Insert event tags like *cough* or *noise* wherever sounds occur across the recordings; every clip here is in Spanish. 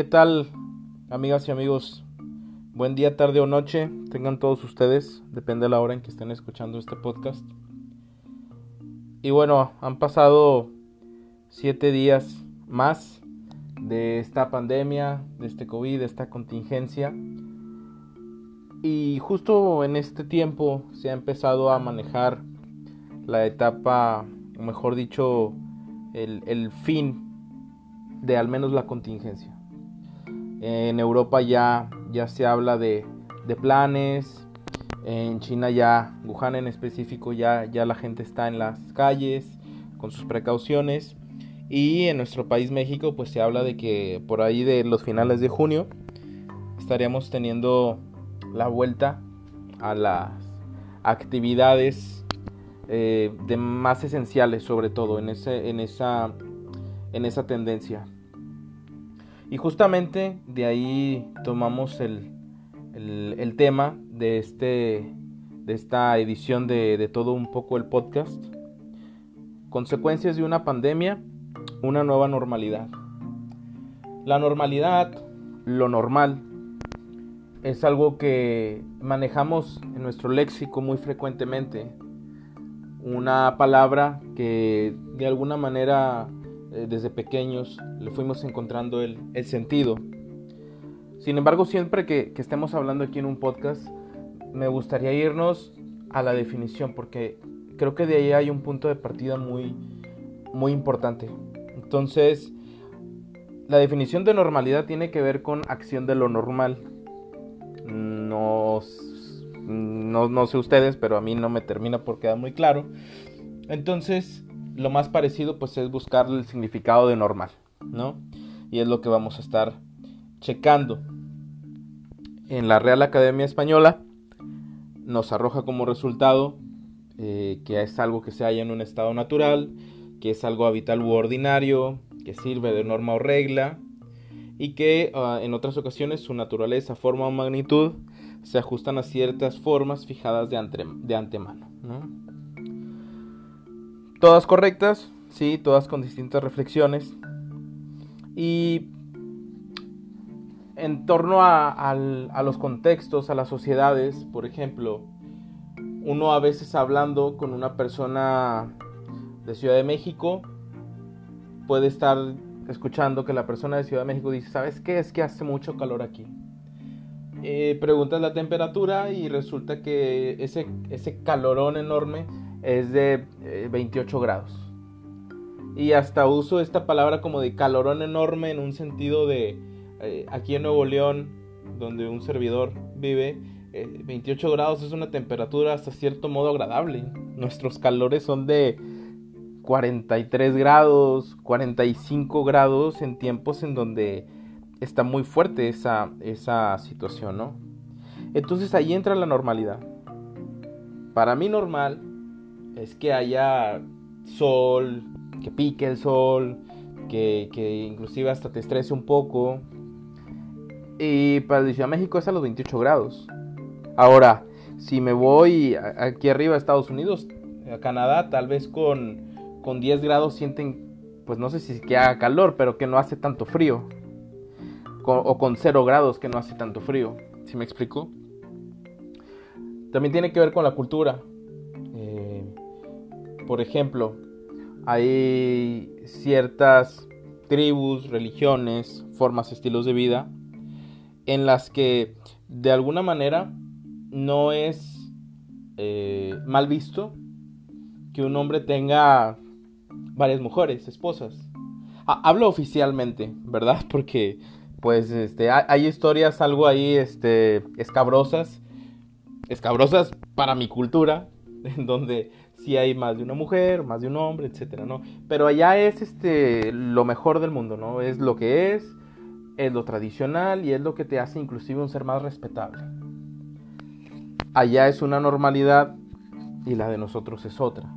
¿Qué tal, amigas y amigos? Buen día, tarde o noche. Tengan todos ustedes, depende de la hora en que estén escuchando este podcast. Y bueno, han pasado siete días más de esta pandemia, de este COVID, de esta contingencia. Y justo en este tiempo se ha empezado a manejar la etapa, o mejor dicho, el, el fin de al menos la contingencia. En Europa ya, ya se habla de, de planes. En China ya, Wuhan en específico, ya, ya la gente está en las calles con sus precauciones. Y en nuestro país México pues se habla de que por ahí de los finales de junio estaríamos teniendo la vuelta a las actividades eh, de más esenciales sobre todo en, ese, en, esa, en esa tendencia. Y justamente de ahí tomamos el, el, tema de, este, de esta edición de, de todo un poco el podcast. Consecuencias de una pandemia, una nueva normalidad. La normalidad, lo normal, es algo que manejamos en nuestro léxico muy frecuentemente. Una palabra que de alguna manera eh, desde pequeños le fuimos encontrando el, sentido. Sin embargo, siempre que, estemos hablando aquí en un podcast, me gustaría irnos a la definición, porque creo que de ahí hay un punto de partida muy, muy importante. Entonces, la definición de normalidad tiene que ver con acción de lo normal. No, no, no sé ustedes, pero a mí no me termina por quedar muy claro. Entonces, lo más parecido pues es buscar el significado de normal, ¿no? Y es lo que vamos a estar checando. En la Real Academia Española nos arroja como resultado eh, que es algo que se halla en un estado natural, que es algo habitual u ordinario, que sirve de norma o regla y que ah, en otras ocasiones su naturaleza, forma o magnitud se ajustan a ciertas formas fijadas de, de antemano. ¿no? Todas correctas, sí, todas con distintas reflexiones. Y en torno a, los contextos, a las sociedades, por ejemplo, uno a veces hablando con una persona de Ciudad de México puede estar escuchando que la persona de Ciudad de México dice, ¿sabes qué? Es que hace mucho calor aquí. Eh, preguntas la temperatura y resulta que ese, ese calorón enorme es de 28 eh, grados. Y hasta uso esta palabra como de calorón enorme en un sentido de eh, aquí en Nuevo León, donde un servidor vive, 28 eh, grados es una temperatura hasta cierto modo agradable. Nuestros calores son de 43 grados, 45 grados en tiempos en donde está muy fuerte esa, esa situación, ¿no? Entonces ahí entra la normalidad. Para mí normal es que haya sol, que pique el sol, que, inclusive hasta te estrese un poco. Y para Ciudad de México es a los 28 grados. Ahora, si me voy aquí arriba a Estados Unidos, a Canadá, tal vez con, con 10 grados sienten, pues no sé si que haga calor, pero que no hace tanto frío. o con 0 grados que no hace tanto frío. ¿Sí me explico? También tiene que ver con la cultura. Por ejemplo, hay ciertas tribus, religiones, formas, estilos de vida en las que de alguna manera no es eh, mal visto que un hombre tenga varias mujeres, esposas. hablo oficialmente, ¿verdad? *laughs* Porque pues este hay, historias algo ahí este escabrosas, escabrosas para mi cultura, *laughs* en donde si hay más de una mujer, más de un hombre, etcétera, ¿no? Pero allá es este lo mejor del mundo, ¿no? Es lo que es, es lo tradicional y es lo que te hace inclusive un ser más respetable. Allá es una normalidad y la de nosotros es otra.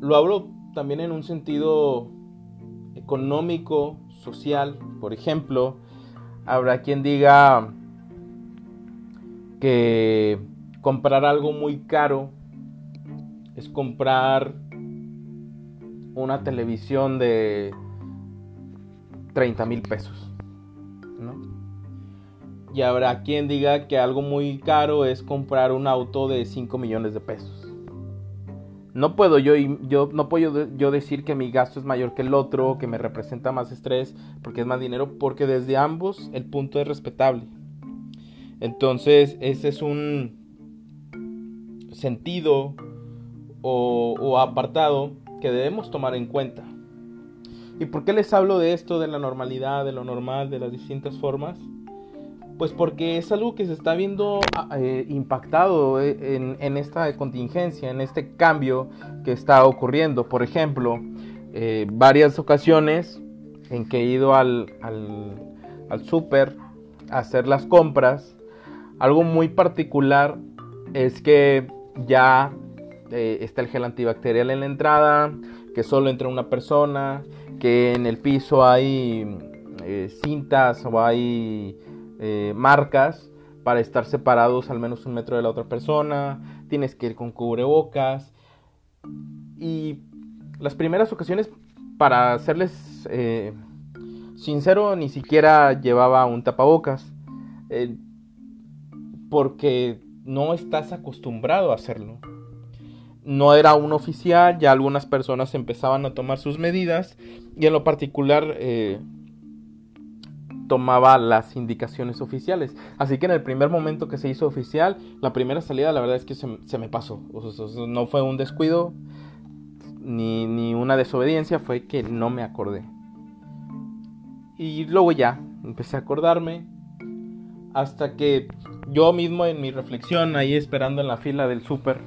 Lo hablo también en un sentido económico, social, por ejemplo, habrá quien diga que comprar algo muy caro es comprar una televisión de 30 mil pesos. ¿no? Y habrá quien diga que algo muy caro es comprar un auto de 5 millones de pesos. No puedo yo, yo, no puedo yo decir que mi gasto es mayor que el otro, que me representa más estrés, porque es más dinero, porque desde ambos el punto es respetable. Entonces, ese es un sentido o, apartado que debemos tomar en cuenta. ¿Y por qué les hablo de esto, de la normalidad, de lo normal, de las distintas formas? Pues porque es algo que se está viendo ah, eh, impactado eh, en, esta contingencia, en este cambio que está ocurriendo. Por ejemplo, eh, varias ocasiones en que he ido al, al, al súper a hacer las compras, algo muy particular es que ya está el gel antibacterial en la entrada, que solo entra una persona, que en el piso hay cintas o hay eh, marcas para estar separados al menos un metro de la otra persona, tienes que ir con cubrebocas. Y las primeras ocasiones, para serles eh, sincero, ni siquiera llevaba un tapabocas, eh, porque no estás acostumbrado a hacerlo. No era un oficial, ya algunas personas empezaban a tomar sus medidas y en lo particular tomaba las indicaciones oficiales. Así que en el primer momento que se hizo oficial, la primera salida la verdad es que se, me pasó. no fue un descuido ni, ni una desobediencia, fue que no me acordé. Y luego ya, empecé a acordarme hasta que yo mismo en mi reflexión, ahí esperando en la fila del súper,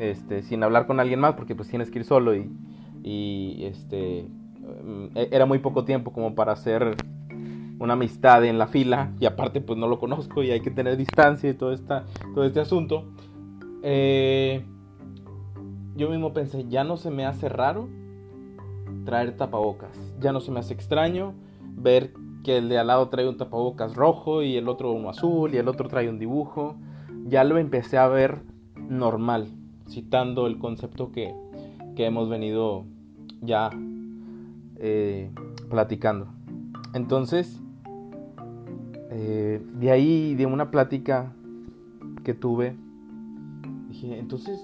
este, sin hablar con alguien más, porque pues tienes que ir solo y, este, e, era muy poco tiempo como para hacer una amistad en la fila y aparte pues no lo conozco y hay que tener distancia y todo, esta, todo este asunto. Eh, yo mismo pensé, ya no se me hace raro traer tapabocas, ya no se me hace extraño ver que el de al lado trae un tapabocas rojo y el otro uno azul y el otro trae un dibujo. Ya lo empecé a ver normal, citando el concepto que, que hemos venido ya eh, platicando. Entonces, eh, de ahí, de una plática que tuve, dije, entonces,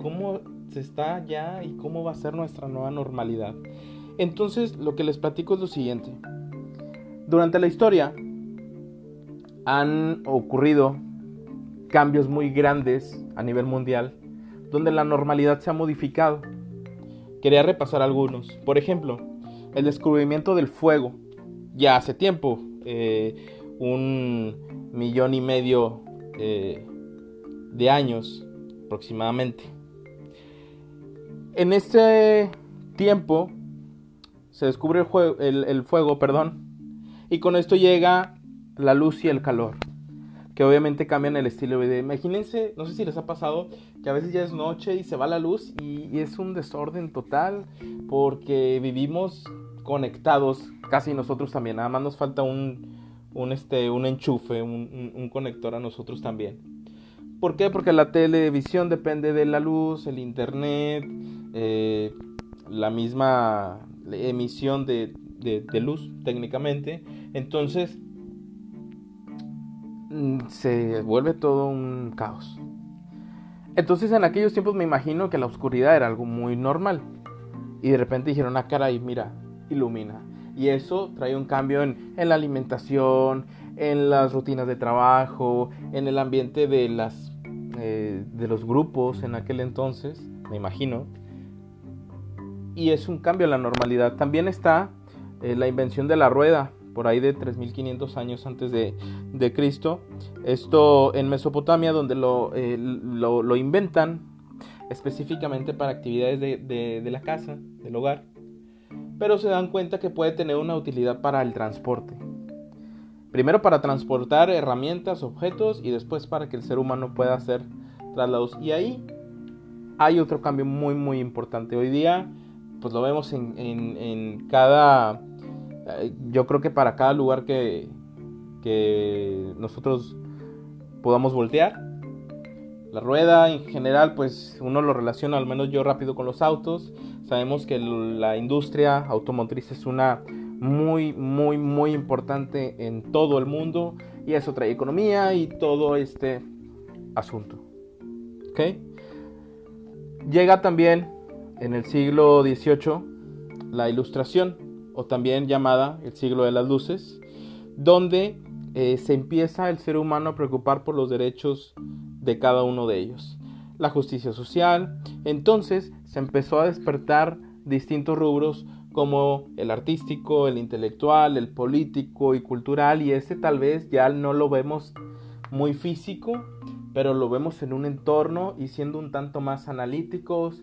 ¿cómo se está ya y cómo va a ser nuestra nueva normalidad? Entonces, lo que les platico es lo siguiente. Durante la historia han ocurrido cambios muy grandes a nivel mundial donde la normalidad se ha modificado. Quería repasar algunos. Por ejemplo, el descubrimiento del fuego. Ya hace tiempo, eh, un millón y medio eh, de años aproximadamente. En este tiempo se descubre el, el, fuego, perdón, y con esto llega la luz y el calor, que obviamente cambian el estilo de vida. Imagínense, no sé si les ha pasado, que a veces ya es noche y se va la luz y es un desorden total porque vivimos conectados, casi nosotros también, nada más nos falta un, un, este, un enchufe, un, conector a nosotros también. ¿Por qué? Porque la televisión depende de la luz, el internet, eh, la misma emisión de, de, luz técnicamente. Entonces se vuelve todo un caos. Entonces en aquellos tiempos me imagino que la oscuridad era algo muy normal. Y de repente dijeron, ah, caray, mira, ilumina. Y eso trae un cambio en, la alimentación, en las rutinas de trabajo, en el ambiente de, las, eh, de los grupos en aquel entonces, me imagino. Y es un cambio a la normalidad. También está eh, la invención de la rueda, por ahí de 3500 años antes de, Cristo. Esto en Mesopotamia, donde eh, lo, lo, inventan específicamente para actividades de, de la casa, del hogar pero se dan cuenta que puede tener una utilidad para el transporte. Primero para transportar herramientas, objetos y después para que el ser humano pueda hacer traslados. Y ahí hay otro cambio muy muy importante. Hoy día pues lo vemos en, cada... Eh, yo creo que para cada lugar que, que nosotros podamos voltear. La rueda en general pues uno lo relaciona al menos yo rápido con los autos Sabemos que la industria automotriz es una, muy, muy, muy importante en todo el mundo y eso trae economía y todo este asunto. ¿Ok? Llega también en el siglo XVIII la ilustración, o también llamada el siglo de las luces, donde eh, se empieza el ser humano a preocupar por los derechos de cada uno de ellos. La justicia social, entonces se empezó a despertar distintos rubros como el artístico, el intelectual, el político y cultural, y ese tal vez ya no lo vemos muy físico, pero lo vemos en un entorno y siendo un tanto más analíticos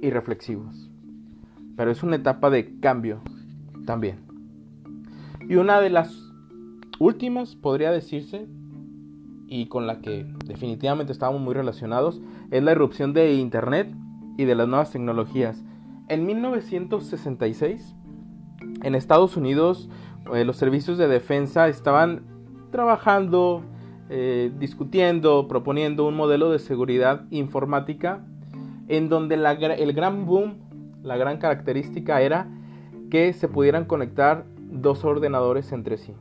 y reflexivos. Pero es una etapa de cambio también. Y una de las últimas, podría decirse, y con la que definitivamente estábamos muy relacionados, es la irrupción de Internet y de las nuevas tecnologías. En 1966, en Estados Unidos, eh, los servicios de defensa estaban trabajando, eh, discutiendo, proponiendo un modelo de seguridad informática en donde el gran boom, la gran característica era que se pudieran conectar dos ordenadores entre sí.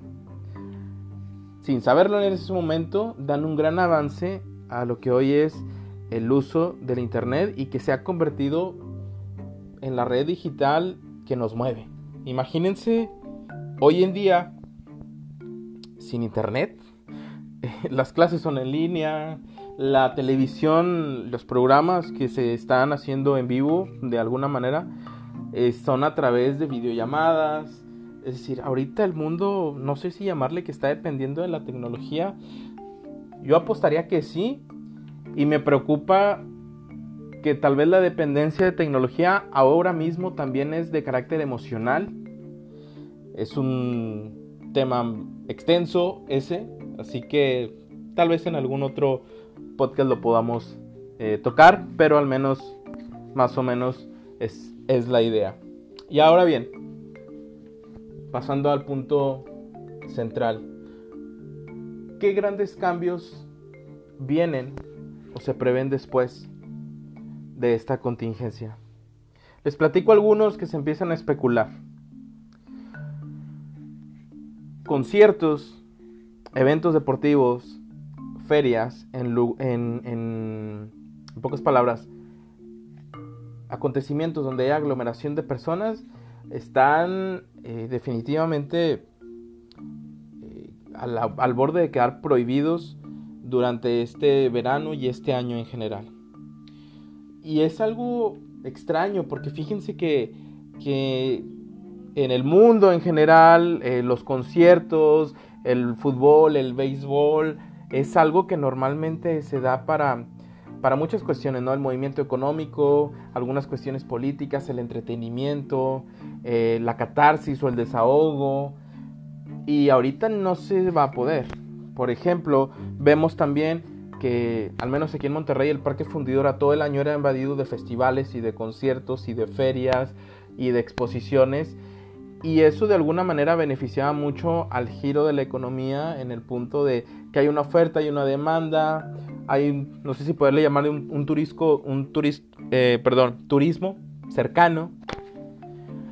Sin saberlo en ese momento, dan un gran avance a lo que hoy es el uso del Internet y que se ha convertido en la red digital que nos mueve. Imagínense hoy en día sin Internet. *laughs* Las clases son en línea, la televisión, los programas que se están haciendo en vivo de alguna manera eh, son a través de videollamadas. Es decir, ahorita el mundo, no sé si llamarle que está dependiendo de la tecnología. Yo apostaría que sí. Y me preocupa que tal vez la dependencia de tecnología ahora mismo también es de carácter emocional. Es un tema extenso ese. Así que tal vez en algún otro podcast lo podamos eh, tocar, pero al menos más o menos es, es la idea. Y ahora bien, pasando al punto central, ¿qué grandes cambios vienen o se prevén después de esta contingencia? Les platico algunos que se empiezan a especular. Conciertos, eventos deportivos, ferias, en, en, pocas palabras, acontecimientos donde hay aglomeración de personas, están eh, definitivamente eh, al, borde de quedar prohibidos durante este verano y este año en general. Y es algo extraño porque fíjense que, que en el mundo en general, eh, los conciertos, el fútbol, el béisbol, es algo que normalmente se da para, para muchas cuestiones, ¿no? El movimiento económico, algunas cuestiones políticas, el entretenimiento, eh, la catarsis o el desahogo. Y ahorita no se va a poder. Por ejemplo, vemos también que, al menos aquí en Monterrey, el Parque Fundidora todo el año era invadido de festivales y de conciertos y de ferias y de exposiciones y eso de alguna manera beneficiaba mucho al giro de la economía en el punto de que hay una oferta y una demanda, hay, no sé si poderle llamarle un, turismo, un eh, perdón, turismo cercano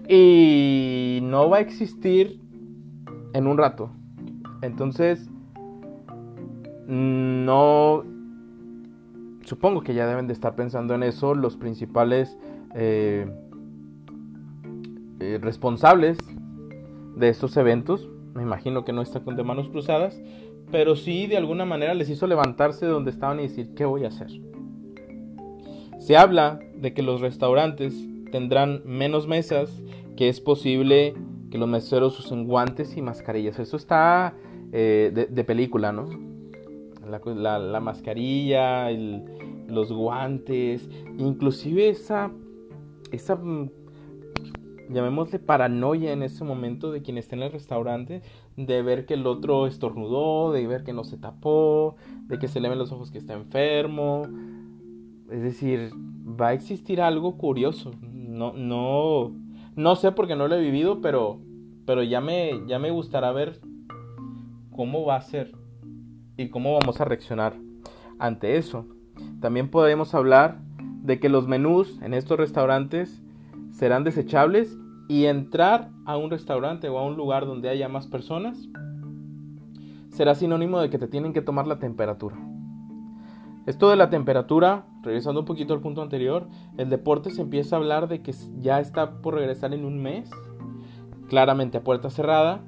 y no va a existir en un rato. Entonces, no, supongo que ya deben de estar pensando en eso los principales eh, eh, responsables de estos eventos. Me imagino que no están con de manos cruzadas, pero sí de alguna manera les hizo levantarse de donde estaban y decir, ¿qué voy a hacer? Se habla de que los restaurantes tendrán menos mesas, que es posible que los meseros usen guantes y mascarillas. Eso está eh, de, película, ¿no? La, mascarilla, los guantes, inclusive esa, esa llamémosle paranoia en ese momento de quien está en el restaurante, de ver que el otro estornudó, de ver que no se tapó, de que se le ven los ojos que está enfermo. Es decir, va a existir algo curioso. No, no, no sé porque no lo he vivido, pero, pero ya me, ya me gustará ver cómo va a ser y cómo vamos a reaccionar ante eso. También podemos hablar de que los menús en estos restaurantes serán desechables y entrar a un restaurante o a un lugar donde haya más personas será sinónimo de que te tienen que tomar la temperatura. Esto de la temperatura, regresando un poquito al punto anterior, el deporte se empieza a hablar de que ya está por regresar en un mes, claramente a puerta cerrada.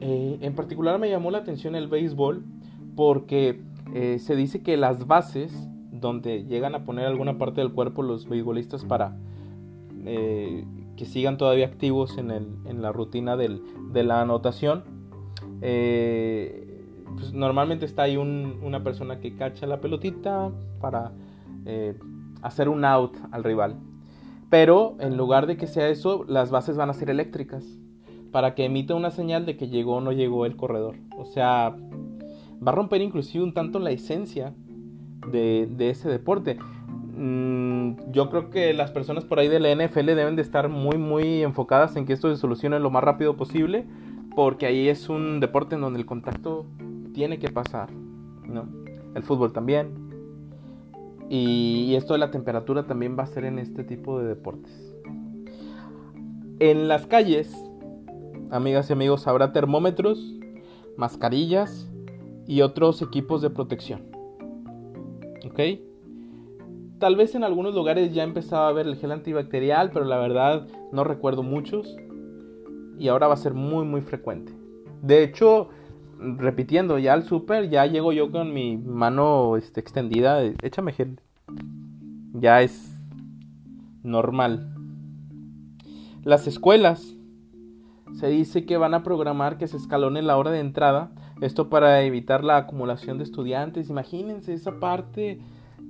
Eh, en particular me llamó la atención el béisbol porque eh, se dice que las bases donde llegan a poner alguna parte del cuerpo los beisbolistas para eh, que sigan todavía activos en, la rutina de la anotación. Pues, normalmente está ahí una persona que cacha la pelotita para hacer un out al rival. Pero en lugar de que sea eso, las bases van a ser eléctricas para que emita una señal de que llegó o no llegó el corredor. O sea, va a romper inclusive un tanto la esencia de, ese deporte. Mm, yo creo que las personas por ahí de la NFL deben de estar muy muy enfocadas en que esto se solucione lo más rápido posible, porque ahí es un deporte en donde el contacto tiene que pasar, ¿no? El fútbol también. y esto de la temperatura también va a ser en este tipo de deportes. En las calles amigas y amigos, habrá termómetros, mascarillas y otros equipos de protección. ¿Ok? Tal vez en algunos lugares ya empezaba a ver el gel antibacterial, pero la verdad no recuerdo muchos. Y ahora va a ser muy muy frecuente. De hecho, repitiendo, ya al super ya llego yo con mi mano este, extendida. Échame gel. Ya es normal. Las escuelas se dice que van a programar que se escalone la hora de entrada, esto para evitar la acumulación de estudiantes. Imagínense esa parte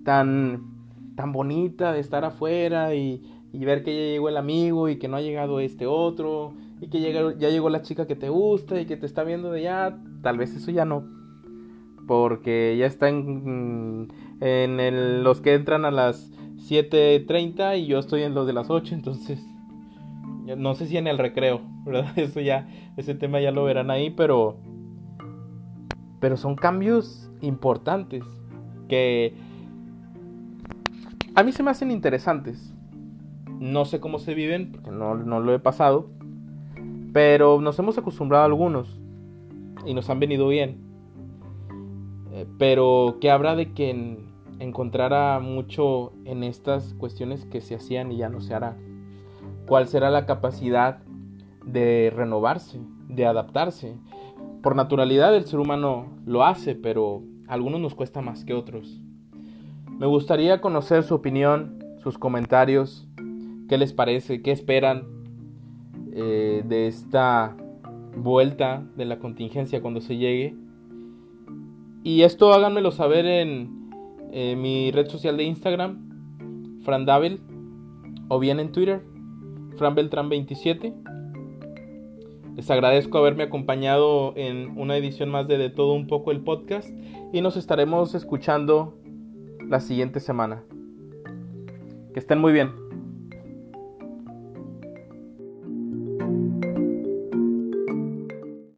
tan, tan bonita de estar afuera y, ver que ya llegó el amigo y que no ha llegado este otro y que ya llegó la chica que te gusta y que te está viendo de ya. Tal vez eso ya no. Porque ya están en los que entran a las 7.30 y yo estoy en los de las 8, entonces no sé si en el recreo, *laughs* ¿verdad? Eso ya, ese tema ya lo verán ahí, pero, pero son cambios importantes que a mí se me hacen interesantes. No sé cómo se viven, porque no, lo he pasado, pero nos hemos acostumbrado a algunos y nos han venido bien. Eh, pero que habrá de que encontrara mucho en estas cuestiones que se hacían y ya no se hará cuál será la capacidad de renovarse, de adaptarse. Por naturalidad el ser humano lo hace, pero a algunos nos cuesta más que otros. Me gustaría conocer su opinión, sus comentarios, qué les parece, qué esperan eh, de esta vuelta de la contingencia cuando se llegue. Y esto háganmelo saber en mi red social de Instagram, Frandavil, o bien en Twitter, Fran Beltrán 27. Les agradezco haberme acompañado en una edición más de De todo un poco el podcast y nos estaremos escuchando la siguiente semana. Que estén muy bien.